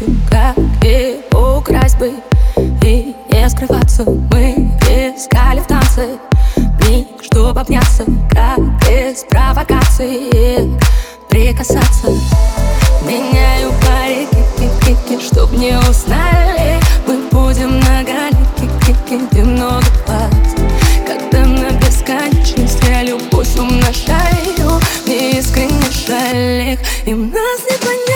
этим Как и украсть бы И не скрываться. Мы искали в танце Миг, чтобы обняться Как из провокации Прикасаться. Меняю парики кики Чтоб не узнали. Мы будем на грани кики Где много глаз Когда на бесконечность Я любовь умножаю Мне искренне жаль их Им нас не понять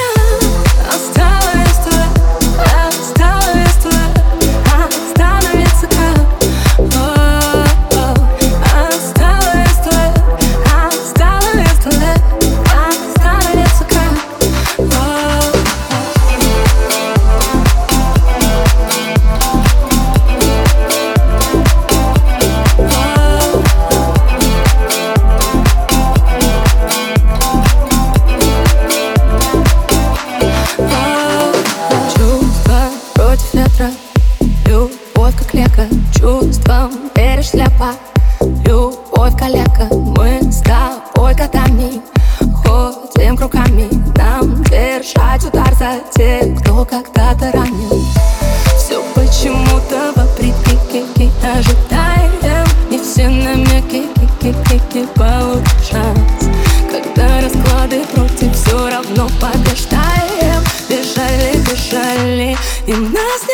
Любовь как лека, чувством веришь слепо Любовь калека, мы с тобой годами Ходим кругами, нам держать удар за тех, кто когда-то ранил. Все почему-то вопреки, ожидаем. Не все намеки, кики, кики, получать Когда расклады против, все равно побеждаем. Бежали, бежали, и нас не